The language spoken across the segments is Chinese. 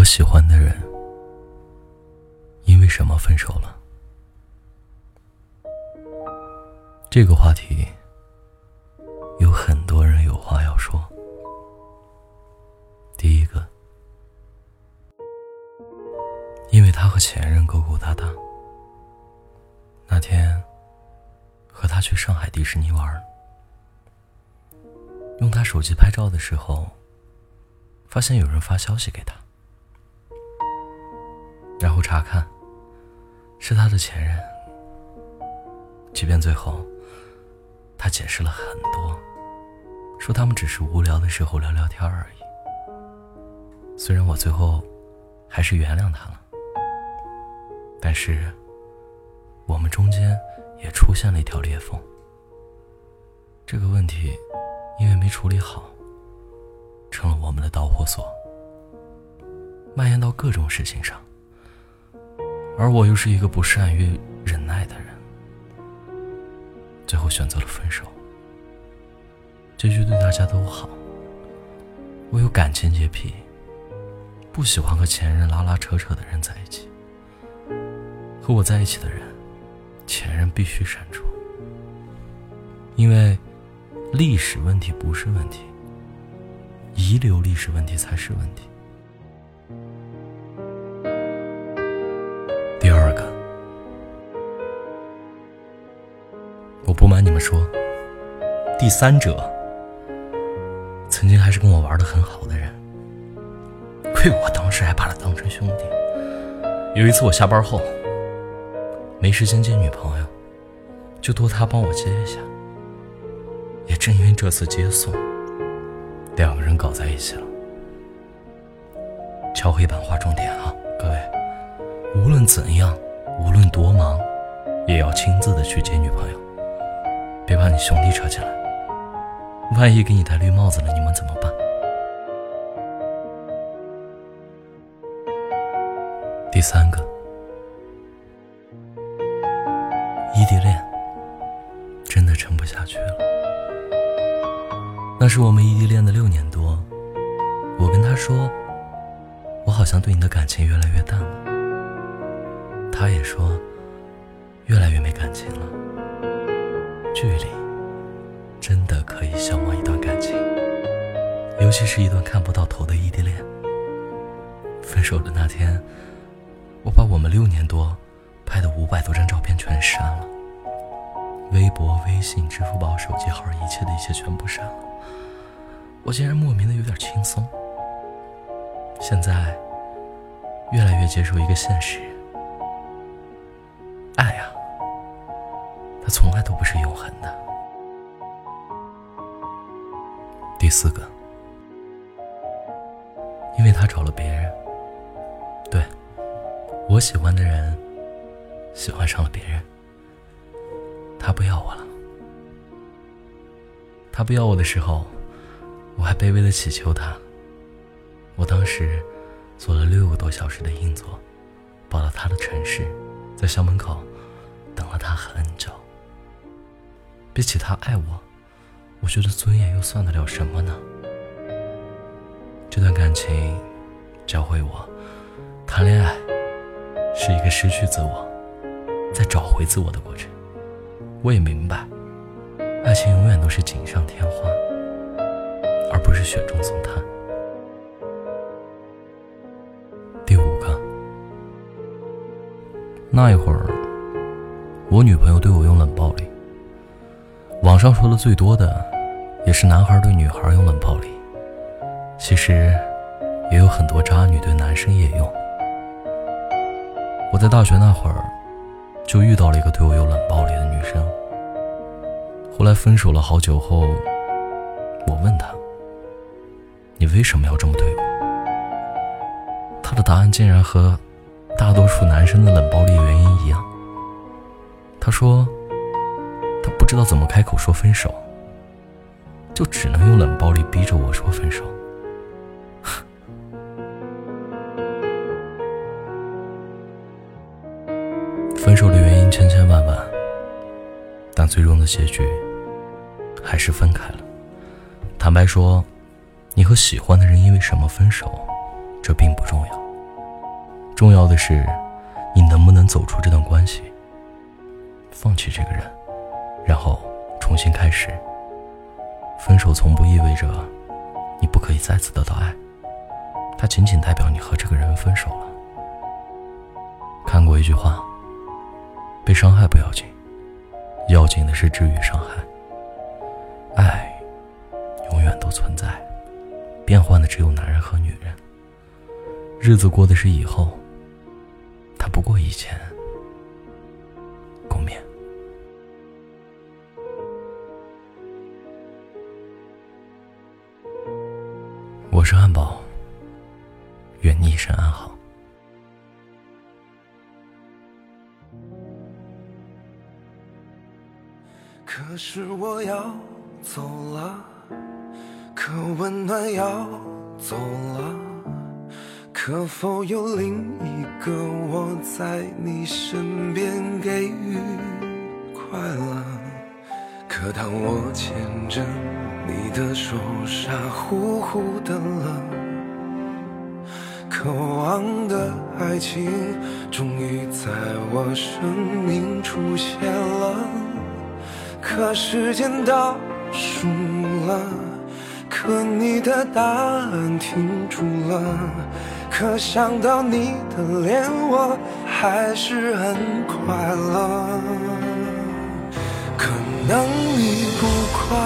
和喜欢的人因为什么分手了？这个话题有很多人有话要说。第一个，因为他和前任勾勾搭搭，那天和他去上海迪士尼玩，用他手机拍照的时候，发现有人发消息给他。查看，是他的前任。即便最后，他解释了很多，说他们只是无聊的时候聊聊天而已。虽然我最后还是原谅他了，但是我们中间也出现了一条裂缝。这个问题因为没处理好，成了我们的导火索，蔓延到各种事情上。而我又是一个不善于忍耐的人，最后选择了分手。结局对大家都好。我有感情洁癖，不喜欢和前任拉拉扯扯的人在一起。和我在一起的人，前任必须删除，因为历史问题不是问题，遗留历史问题才是问题。我不瞒你们说，第三者曾经还是跟我玩的很好的人，亏我当时还把他当成兄弟。有一次我下班后没时间接女朋友，就托他帮我接一下。也正因为这次接送，两个人搞在一起了。敲黑板划重点啊，各位，无论怎样，无论多忙，也要亲自的去接女朋友。别把你兄弟扯进来，万一给你戴绿帽子了，你们怎么办？第三个，异地恋真的撑不下去了。那是我们异地恋的六年多，我跟他说，我好像对你的感情越来越淡了，他也说，越来越没感情了。距离真的可以消磨一段感情，尤其是一段看不到头的异地恋。分手的那天，我把我们六年多拍的五百多张照片全删了，微博、微信、支付宝、手机号，一切的一切全部删了。我竟然莫名的有点轻松。现在越来越接受一个现实。爱啊从来都不是永恒的。第四个，因为他找了别人，对我喜欢的人喜欢上了别人，他不要我了。他不要我的时候，我还卑微的祈求他。我当时坐了六个多小时的硬座，跑到他的城市，在校门口等了他很久。比起他爱我，我觉得尊严又算得了什么呢？这段感情教会我，谈恋爱是一个失去自我，再找回自我的过程。我也明白，爱情永远都是锦上添花，而不是雪中送炭。第五个，那一会儿，我女朋友对我用冷暴力。网上说的最多的，也是男孩对女孩用冷暴力。其实，也有很多渣女对男生也用。我在大学那会儿，就遇到了一个对我有冷暴力的女生。后来分手了好久后，我问她：“你为什么要这么对我？”她的答案竟然和大多数男生的冷暴力原因一样。她说。知道怎么开口说分手，就只能用冷暴力逼着我说分手。分手的原因千千万万，但最终的结局还是分开了。坦白说，你和喜欢的人因为什么分手，这并不重要。重要的是，你能不能走出这段关系，放弃这个人，然后重新开始。分手从不意味着你不可以再次得到爱，它仅仅代表你和这个人分手了。看过一句话：被伤害不要紧，要紧的是治愈伤害。爱永远都存在，变换的只有男人和女人。日子过的是以后，他不过以前。我是汉堡，愿你一生安好。可是我要走了，可温暖要走了，可否有另一个我在你身边给予快乐？可当我牵着你的手，傻乎乎的了，渴望的爱情终于在我生命出现了。可时间倒数了，可你的答案停住了，可想到你的脸，我还是很快乐。可能你不快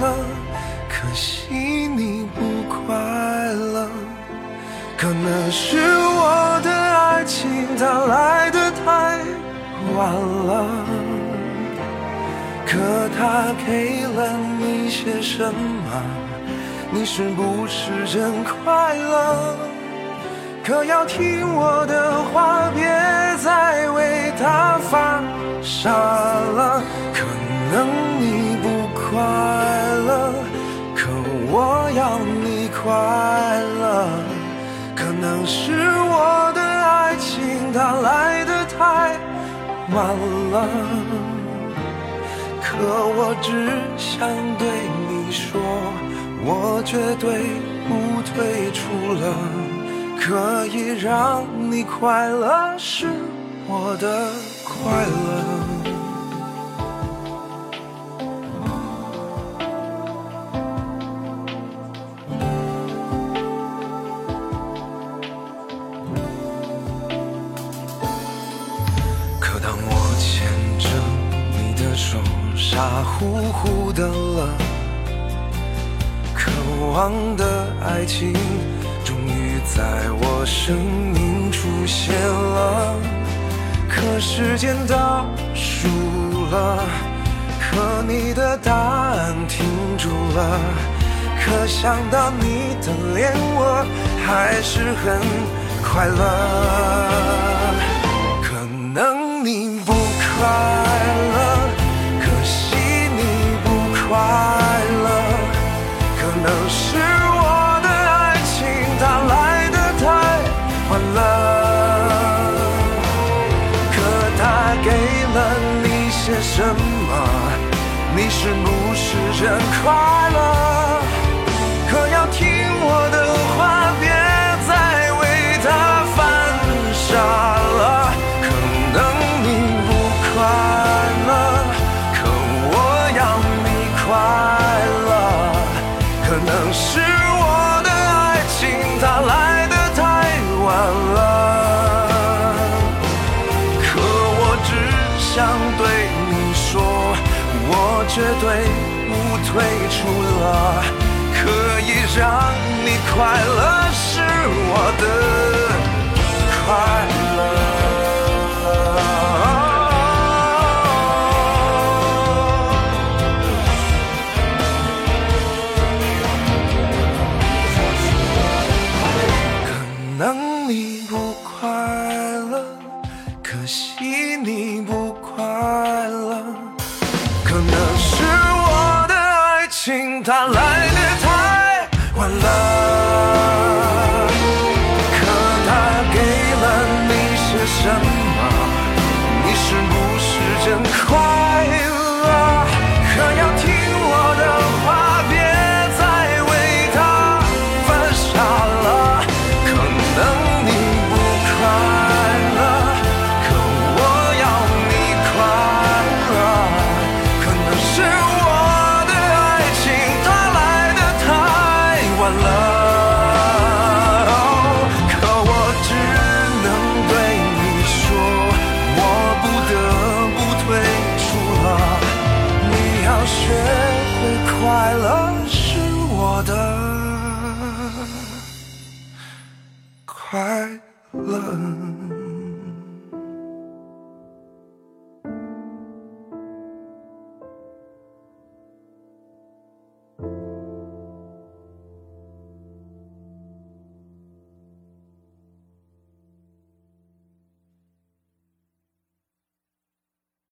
乐，可能是我的爱情它来的太晚了，可它给了你些什么？你是不是真快乐？可要听我的话，别再为他发傻了。可能你不快乐，可我要你快乐。可能是我的爱情它来的太晚了，可我只想对你说，我绝对不退出了。可以让你快乐是我的快乐。着你的手，傻乎乎的了，渴望的爱情终于在我生命出现了。可时间倒数了，可你的答案停住了，可想到你的脸，我还是很快乐。可能你不真快乐？绝对不退出了。可以让你快乐是我的快乐。i time. 快乐。